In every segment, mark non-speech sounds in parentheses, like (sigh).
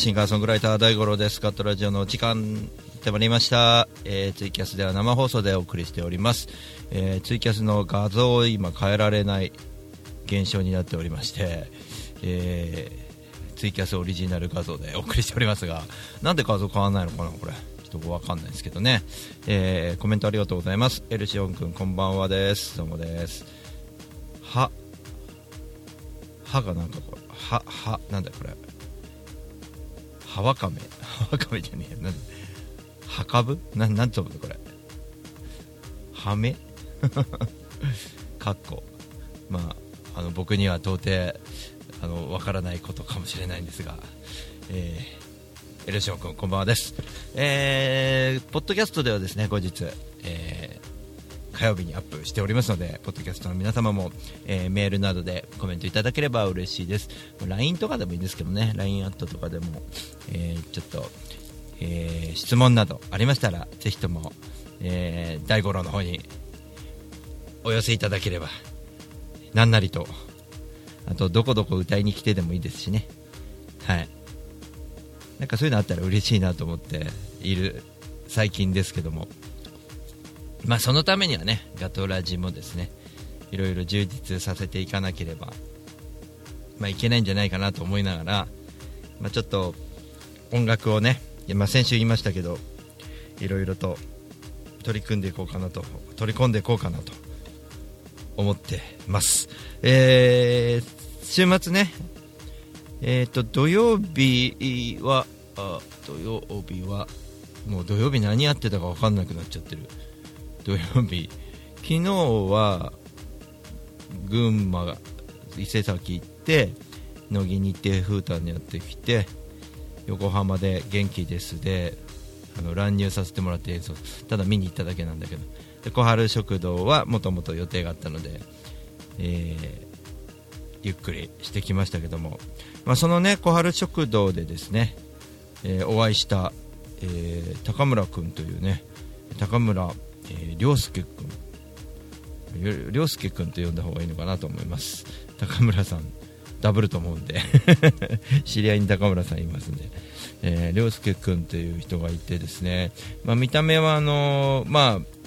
シンガーソングライター大五郎です。カットラジオの時間ってまいりました、えーツイキャスでは生放送でお送りしております、えーツイキャスの画像を今変えられない現象になっておりまして、えーツイキャスオリジナル画像でお送りしておりますがなんで画像変わらないのかなこれ。ちょっとわかんないですけどね、えーコメントありがとうございます。エルシオン君こんばんはです。どうもです。は。歯がなんかこれ。ははなんだこれ。はわかめはわかめじゃねえ。やなんはかぶななんつうのこれ？はめ？(laughs) かっこ。まああの僕には到底あのわからないことかもしれないんですが。えー、エルシオン君こんばんはです。えー、ポッドキャストではですね後日えー火曜日にアップしておりますので、ポッドキャストの皆様も、えーメールなどでコメントいただければ嬉しいです。LINE とかでもいいんですけどね、LINE アットとかでも、えーちょっと、えー質問などありましたら、ぜひとも、えー大五郎の方にお寄せいただければ、なんなりと、あと、どこどこ歌いに来てでもいいですしね。はい。なんかそういうのあったら嬉しいなと思っている最近ですけども。まあそのためにはね、ガトラジもですね、いろいろ充実させていかなければ、まあいけないんじゃないかなと思いながら、まあちょっと音楽をね、まあ先週言いましたけど、いろいろと取り組んでいこうかなと、取り込んでいこうかなと思ってます。えー、週末ね、えっ、と、土曜日は、あ土曜日は、もう土曜日何やってたか分かんなくなっちゃってる。土曜日昨日は群馬が伊勢崎行って乃木に行ってフータンにやってきて横浜で元気ですであの乱入させてもらって演奏ただ見に行っただけなんだけどで小春食堂はもともと予定があったので、えーゆっくりしてきましたけども、まあ、そのね小春食堂でですね、えーお会いした、えー高村君というね高村、えー、涼介君。涼介君と呼んだ方がいいのかなと思います。高村さん。ダブルと思うんで。(laughs) 知り合いに高村さんいますんで、えー、涼介君という人がいてですね、まあ、見た目はあのーまあ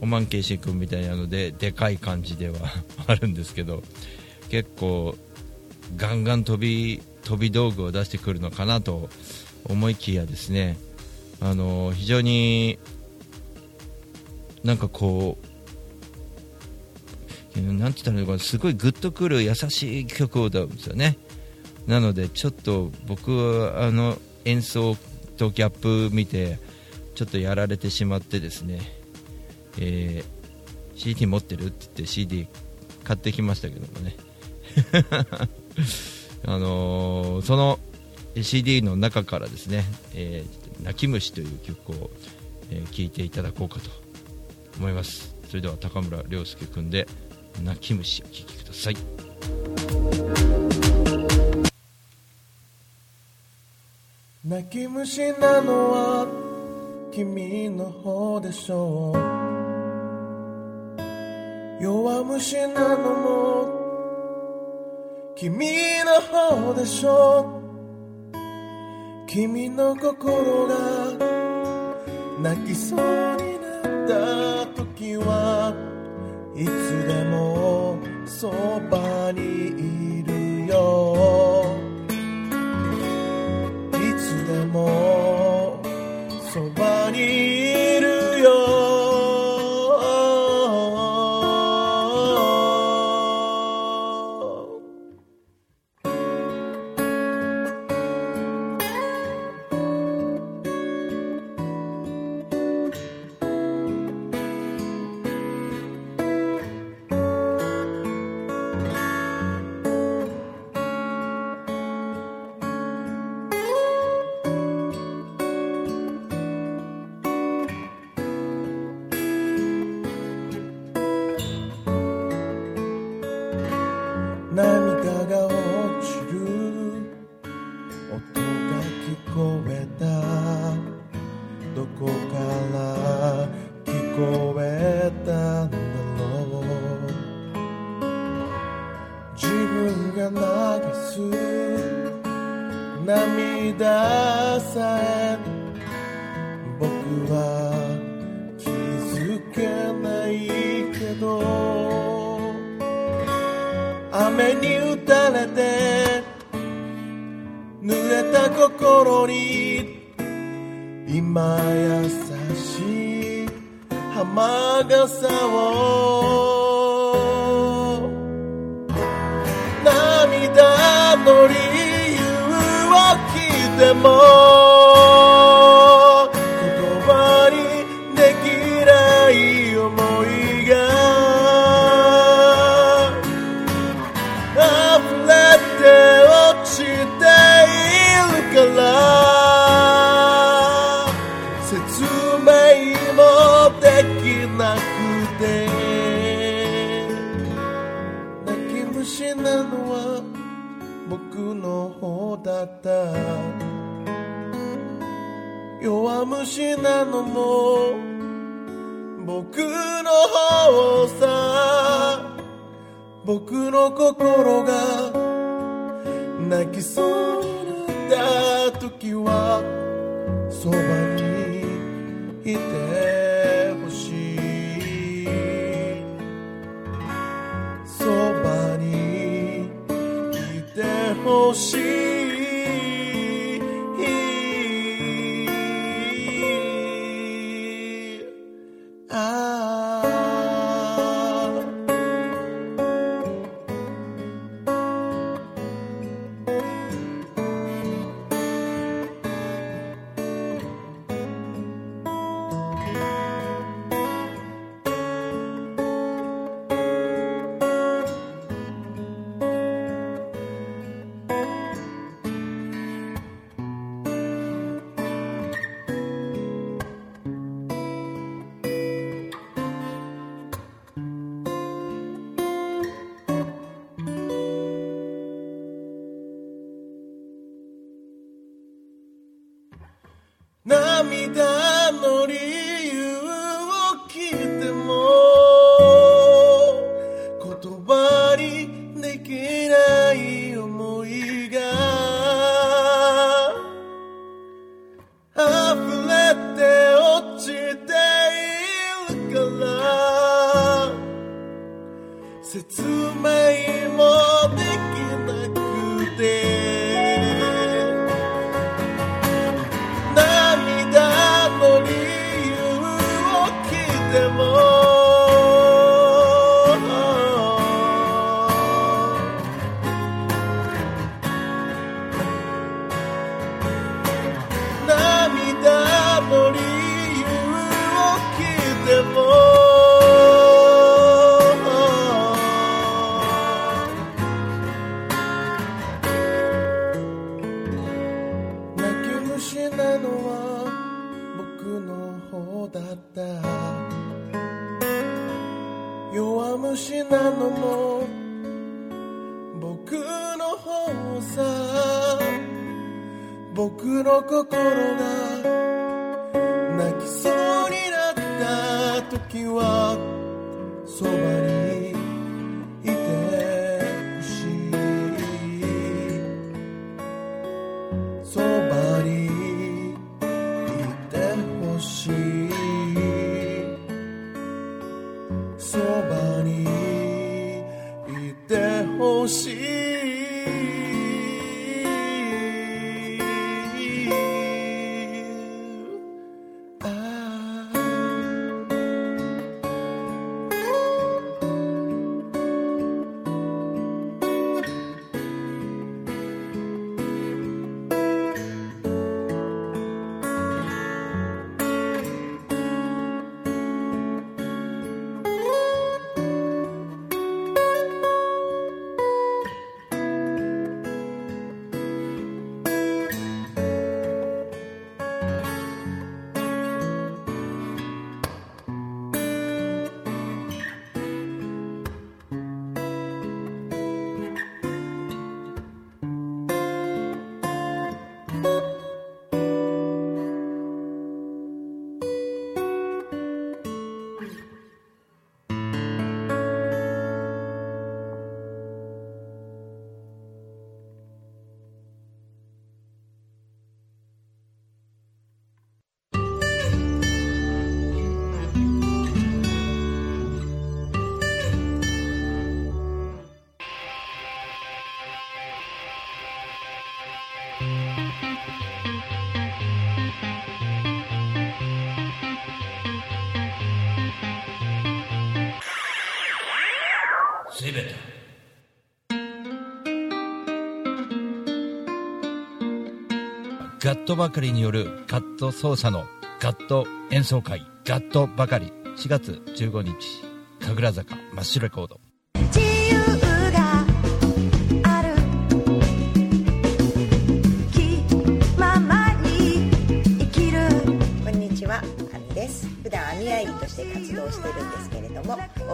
おまんけいし君みたいなのででかい感じでは (laughs) あるんですけど結構ガンガン飛び飛び道具を出してくるのかなと思いきやですね。あの非常になんかこうなんて言ったらいいのかすごいグッとくる優しい曲を歌うんですよね。なのでちょっと僕はあの演奏とギャップ見てちょっとやられてしまってですね、えー CD 持ってるって言って CD 買ってきましたけどもね。(laughs) あのーその CD の中からですね「えー泣き虫」という曲を、えーいていただこうかと。思います。それでは高村涼介君で「泣き虫」お聴きください。泣き虫なのは君の方でしょう。弱虫なのも君の方でしょう。君の心が泣きそうになった。はいつでもそばにぼく僕は気づけないけど雨に打たれて濡れた心に今優しい浜傘を。涙のり聞いても言葉にできない思いが溢れて落ちているから説明もできなくて泣き虫なのは僕の方だった。弱虫なのも僕の方さ僕の心が泣きそうになった時はそばにいて。説心が泣きそうになった時はそばガットばかりによるガット奏者のガット演奏会。ガットばかり4月15日。神楽坂。マッシュレコード。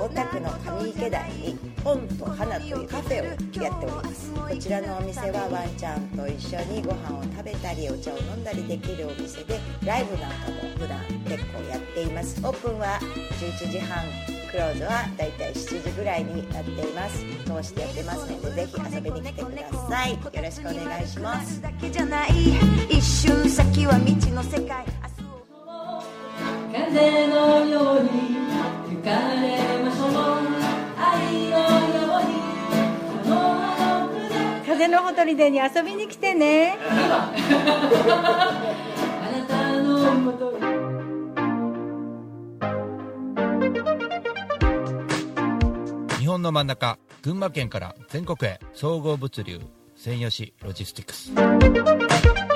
大田区の上池台に本と花というカフェをやっております。こちらのお店はワンちゃんと一緒にご飯を食べたりお茶を飲んだりできるお店で、ライブなんかも普段結構やっています。オープンは11時半。クローズはだいたい7時ぐらいになっています通してやってますのでぜひ遊びに来てくださいよろしくお願いします一瞬先は未知の世界風のように風のほとりでに遊びに来てね (laughs) 日本の真ん中群馬県から全国へ総合物流専門紙ロジスティックス。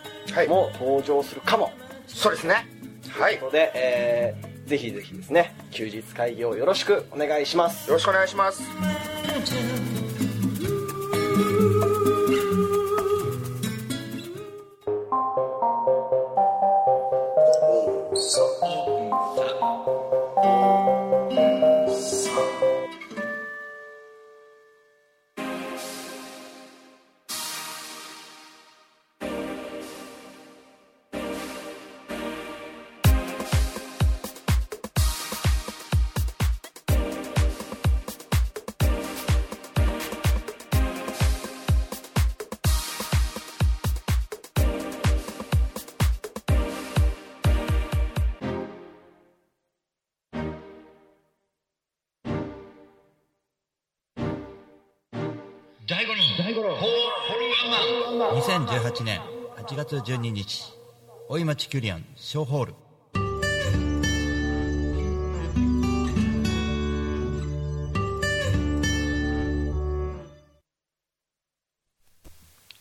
も登場するかもそうですね。はい。よということで、えーぜひぜひですね休日会議をよろしくお願いしますろしくお願いします。2018年8月12日大井町キュリアン小ホール。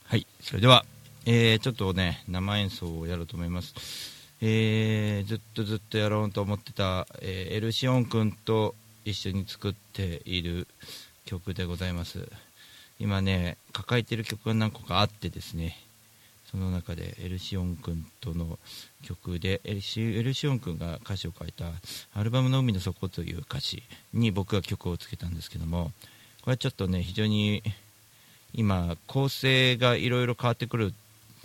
はいそれでは、えーちょっとね生演奏をやろうと思います。えーずっとずっとやろうと思ってた、えーエルシオン君と一緒に作っている曲でございます今ね抱えてる曲が何個かあってですねその中でエルシオン君との曲でエルシエルシオン君が歌詞を書いた「アルバムの海の底」という歌詞に僕が曲をつけたんですけどもこれはちょっとね非常に今構成がいろいろ変わってくる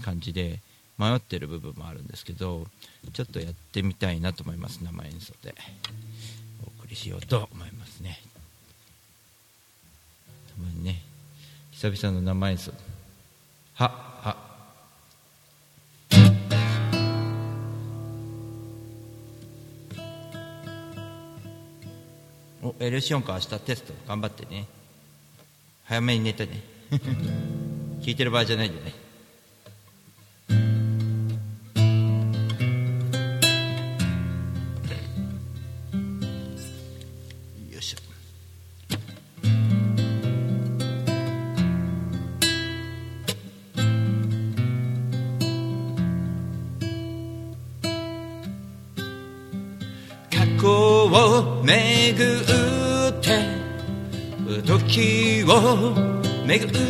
感じで迷ってる部分もあるんですけどちょっとやってみたいなと思います生演奏で。お送りしようと。久々の生演奏はは。おエルシオンか明日テスト頑張ってね。早めに寝てね。(laughs) 聞いてる場合じゃないよね。make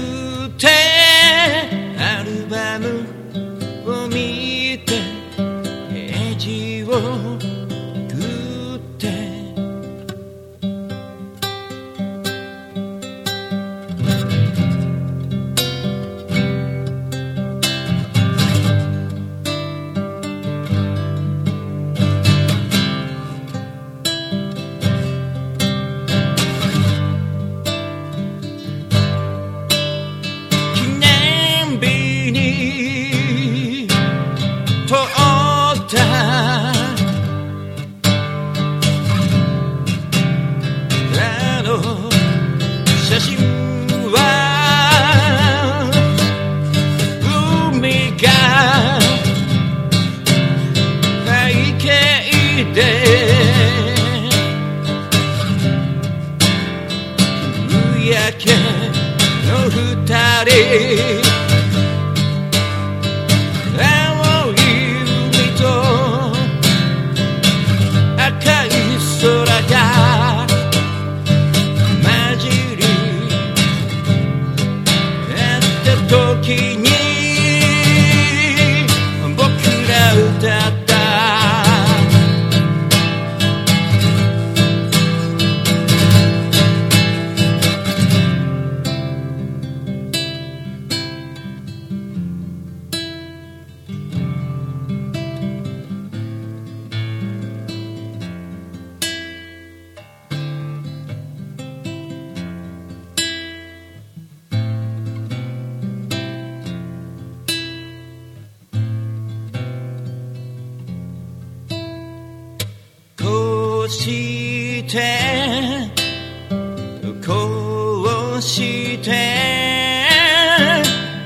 こうして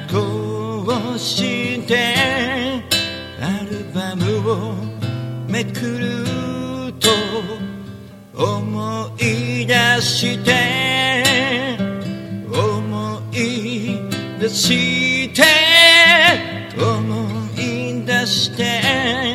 こうしてアルバムをめくると思い出して思い出して思い出して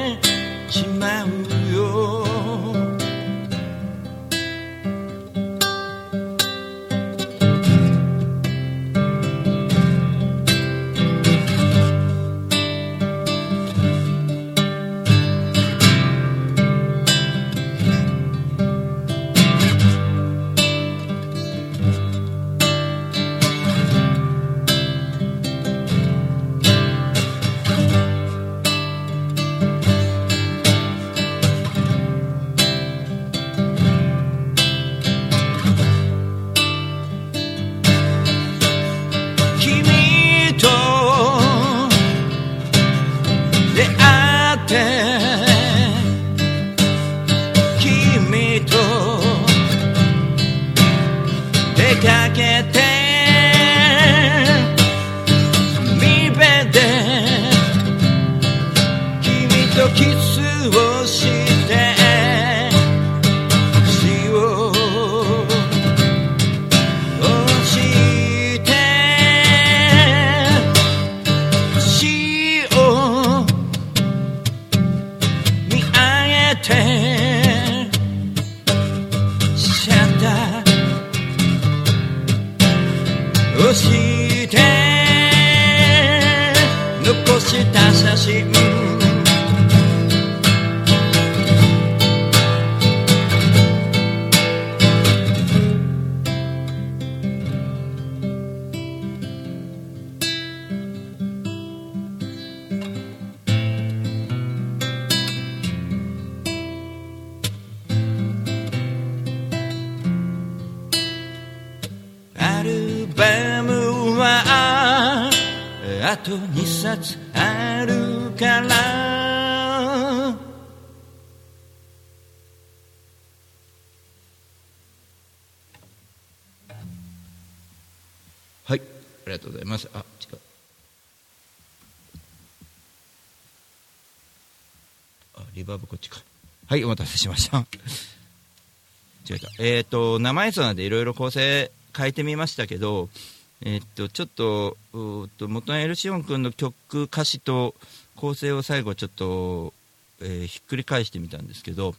アルバムはあと2冊から。はい。ありがとうございます。あ違う。あリバーブこっちか。はいお待たせしました。(laughs) 違ったえっ、と生演奏なんでいろいろ構成変えてみましたけどえっ、とちょっとうーっと元のエルシオン君の曲歌詞と構成を最後ちょっと、えーひっくり返してみたんですけど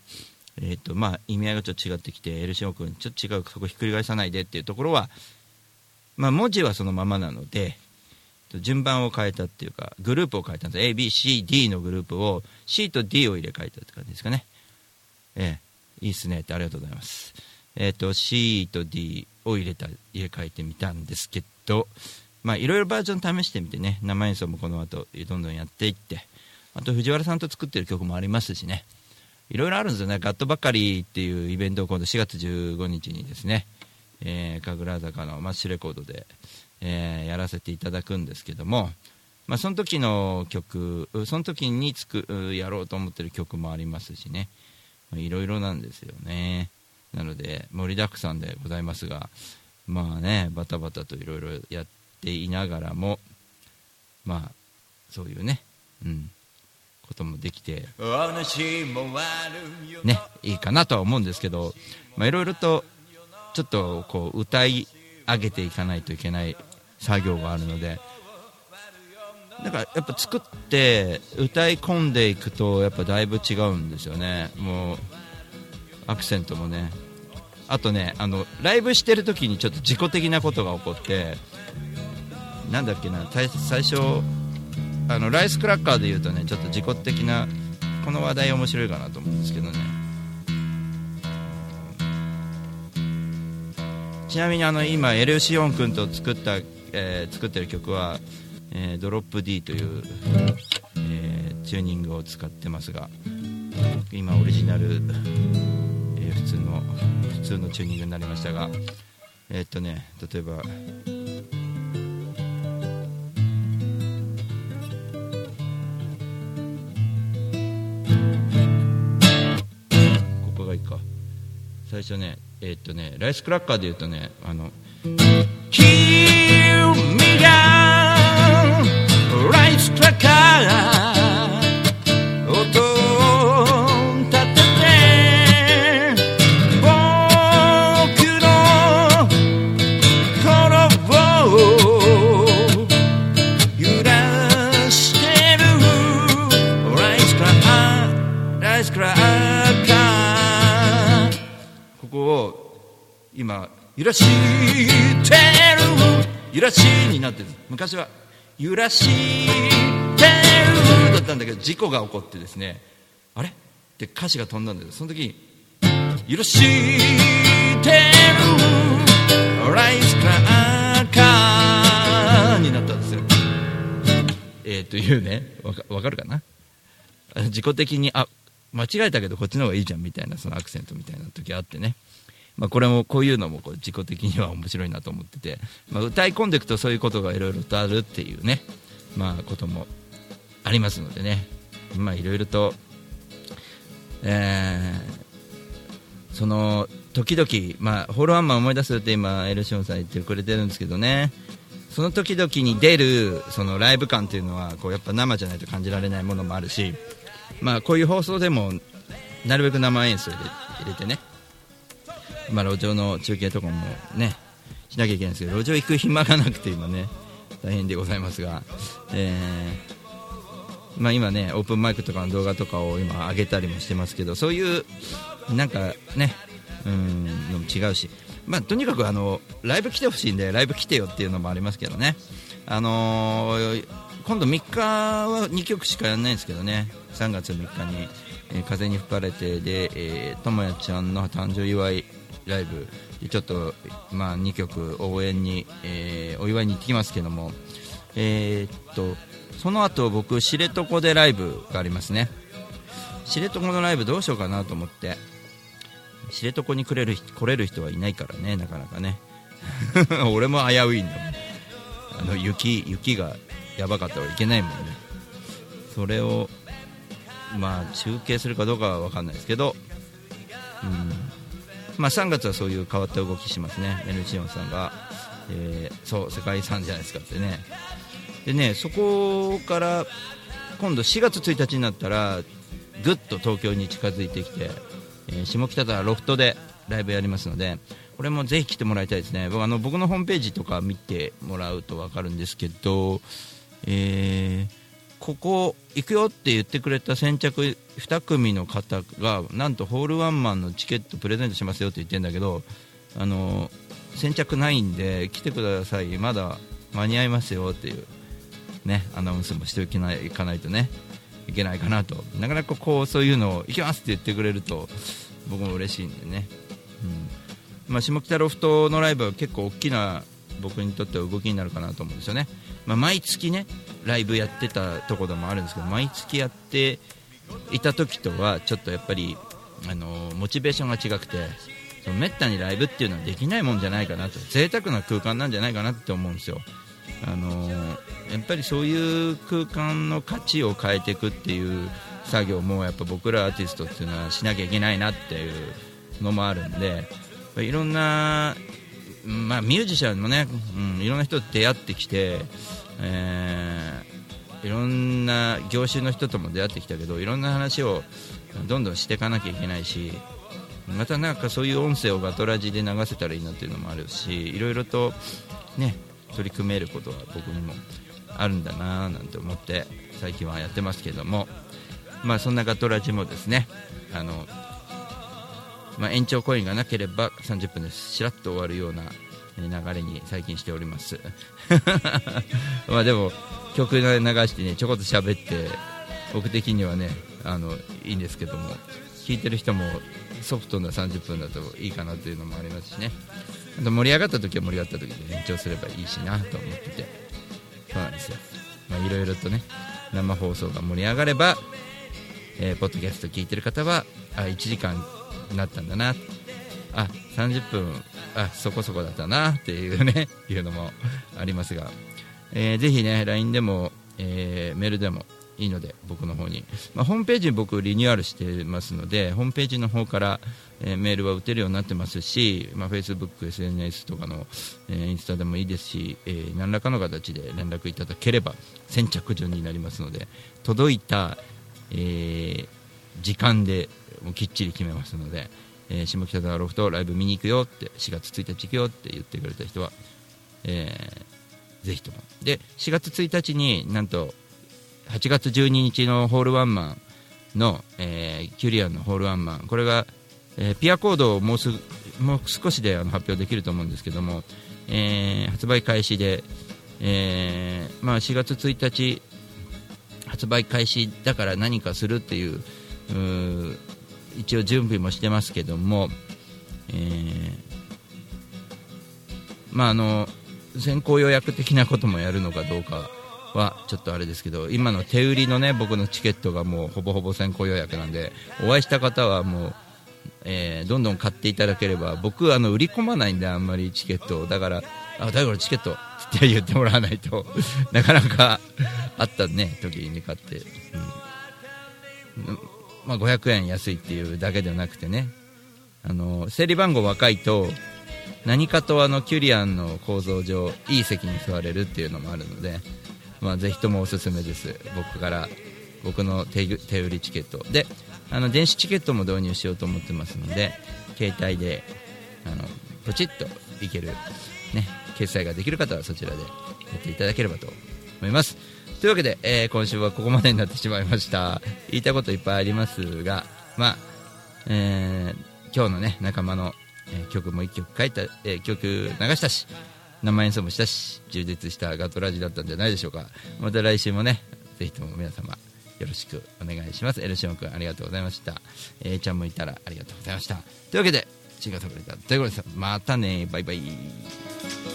えっ、とまあ意味合いがちょっと違ってきてエルシオン君ちょっと違うそこひっくり返さないでっていうところはまあ文字はそのままなので順番を変えたっていうかグループを変えたんです。ABCD のグループを C と D を入れ替えたって感じですかね。ええいいっすねってありがとうございます。えっ、と C と D を入れた入れ替えてみたんですけどまあいろいろバージョン試してみてね。生演奏もこの後どんどんやっていって。あと藤原さんと作ってる曲もありますしね。いろいろあるんですよね。ガットばかりっていうイベントを今度4月15日にですね、えー、神楽坂のマッシュレコードで、えーやらせていただくんですけども。まあ、その時の曲その時につくやろうと思ってる曲もありますしね。いろいろなんですよね。なので盛りだくさんでございますがまあねバタバタといろいろやっていながらもまあそういうねうんこともできてねいいかなとは思うんですけどまあいろいろとちょっとこう歌い上げていかないといけない作業があるのでだからやっぱ作って歌い込んでいくとやっぱだいぶ違うんですよね。もうアクセントもねあとねあのライブしてる時にちょっと自己的なことが起こってなんだっけな最初あのライスクラッカーで言うとねちょっと自己的なこの話題面白いかなと思うんですけどね。ちなみにあの今エルシオン君と作った、えー作ってる曲は、えードロップ D という、えーチューニングを使ってますが今オリジナル、普通の普通のチューニングになりましたがえーっとね例えばここがいいか。最初ねえーっとねライスクラッカーで言うとねあの「らしてる揺らしになってる昔は揺らしてるだったんだけど事故が起こってですねあれ？って歌詞が飛んだんだけどその時に揺らしてる。ライスクラッカーになったんですよ。えー、というね。わかかるかな？あ (laughs) 自己的にあ間違えたけどこっちの方がいいじゃんみたいなそのアクセントみたいな時あってね。まあ、これもこういうのもこう自己的には面白いなと思ってて、まあ、歌い込んでいくとそういうことがいろいろとあるっていうね、まあ、こともありますのでね。いろいろと、えーその時々、まあ、ホールワンマン思い出すって今エルシオンさん言ってくれてるんですけどね。その時々に出るそのライブ感っていうのはこうやっぱ生じゃないと感じられないものもあるし、まあ、こういう放送でもなるべく生演奏入れ入れてね。まあ、路上の中継とかもねしなきゃいけないんですけど路上行く暇がなくて今ね大変でございますが、えーまあ、今ねオープンマイクとかの動画とかを今上げたりもしてますけどそういうなんかねうんのも違うし、まあ、とにかくあのライブ来てほしいんでライブ来てよっていうのもありますけどね。あのー今度3日は2曲しかやらないんですけどね。3月3日に「えー風に吹かれてで」えーともやちゃんの誕生祝いライブ。ちょっと、まあ、2曲応援に、えーお祝いに行ってきますけども、えーっとその後僕知床でライブがありますね。知床のライブどうしようかなと思って。知床に来れる来れる人はいないからねなかなかね。(laughs) 俺も危ういんだもん。あの雪雪がやばかったらいけないもんね。それをまあ中継するかどうかは分かんないですけど、うん。まあ、3月はそういう変わった動きしますね。N チオンさんが、えーそう世界遺産じゃないですかってね。でねそこから今度4月1日になったらぐっと東京に近づいてきて、えー下北沢ロフトでライブやりますのでこれもぜひ来てもらいたいですね。僕あの僕のホームページとか見てもらうと分かるんですけど、えーここ行くよって言ってくれた先着2組の方がなんとホールワンマンのチケットプレゼントしますよって言ってるんだけどあの先着ないんで来てください。まだ間に合いますよっていうねアナウンスもしておきないいかないとねいけないかなと。なかなかこうそういうのを行きますって言ってくれると僕も嬉しいんでね、うん。まあ、下北ロフトのライブは結構大きな僕にとっては動きになるかなと思うんですよね、まあ、毎月ねライブやってたところもあるんですけど毎月やっていた時とはちょっとやっぱりあのモチベーションが違くてそのめったにライブっていうのはできないもんじゃないかなと。贅沢な空間なんじゃないかなって思うんですよ。あのやっぱりそういう空間の価値を変えていくっていう作業もやっぱ僕らアーティストっていうのはしなきゃいけないなっていうのもあるんでいろんな、まあ、ミュージシャンもね、うん、いろんな人と出会ってきて、えーいろんな業種の人とも出会ってきたけどいろんな話をどんどんしていかなきゃいけないしまたなんかそういう音声をガトラジで流せたらいいなっていうのもあるしいろいろとね取り組めることは僕にもあるんだななんて思って最近はやってますけども。まあそんなガトラジもですねあの、まあ、延長コインがなければ30分でしらっと終わるような流れに最近しております。(laughs) まあでも曲流してねちょこっと喋って僕的にはねあのいいんですけども聴いてる人もソフトな30分だといいかなというのもありますしね。あと盛り上がった時は盛り上がった時で延長すればいいしなと思ってて。そうなんですよ。いろいろとね生放送が盛り上がれば、えーポッドキャスト聞いてる方はあ1時間なったんだな。あ30分あそこそこだったな。っていうね (laughs) いうのもありますが、えーぜひね LINE でも、えーメールでもいいので僕の方に、まあ、ホームページ僕リニューアルしてますのでホームページの方から、えーメールは打てるようになってますし、まあ、Facebook、SNS とかの、えーインスタでもいいですし、えー何らかの形で連絡いただければ先着順になりますので届いた、え時間でもうきっちり決めますので、えー下北沢ロフトライブ見に行くよって4月1日行くよって言ってくれた人は、えーぜひとも。で4月1日になんと8月12日のホールワンマンの、えーキュリアンのホールワンマンこれが、えーピアコードをもうすもう少しであの発表できると思うんですけども、えー発売開始で、えーまあ、4月1日発売開始だから何かするっていう一応準備もしてますけども、えーまああの先行予約的なこともやるのかどうかはちょっとあれですけど今の手売りのね僕のチケットがもうほぼほぼ先行予約なんでお会いした方はもう、えーどんどん買っていただければ僕あの売り込まないんであんまりチケットを。だからあだからチケットって言ってもらわないと (laughs) なかなかあったね時に買って、うん。まあ、500円安いっていうだけではなくてね。あの整理番号若いと何かとあのキュリアンの構造上いい席に座れるっていうのもあるので、まあ、ぜひともおすすめです。僕から僕の手手売りチケット。であの電子チケットも導入しようと思ってますので携帯であのポチッといける、ね、決済ができる方はそちらでやっていただければと思います。というわけで、えー今週はここまでになってしまいました。言いたいこといっぱいありますがまあえー今日のね仲間の、えー曲も1曲書いた、えー曲流したし生演奏もしたし充実したガトラジだったんじゃないでしょうか。また来週もねぜひとも皆様よろしくお願いします。エルシオン君ありがとうございました。A ちゃんもいたらありがとうございました。というわけでシンガーソングライターということでまたね。バイバイ。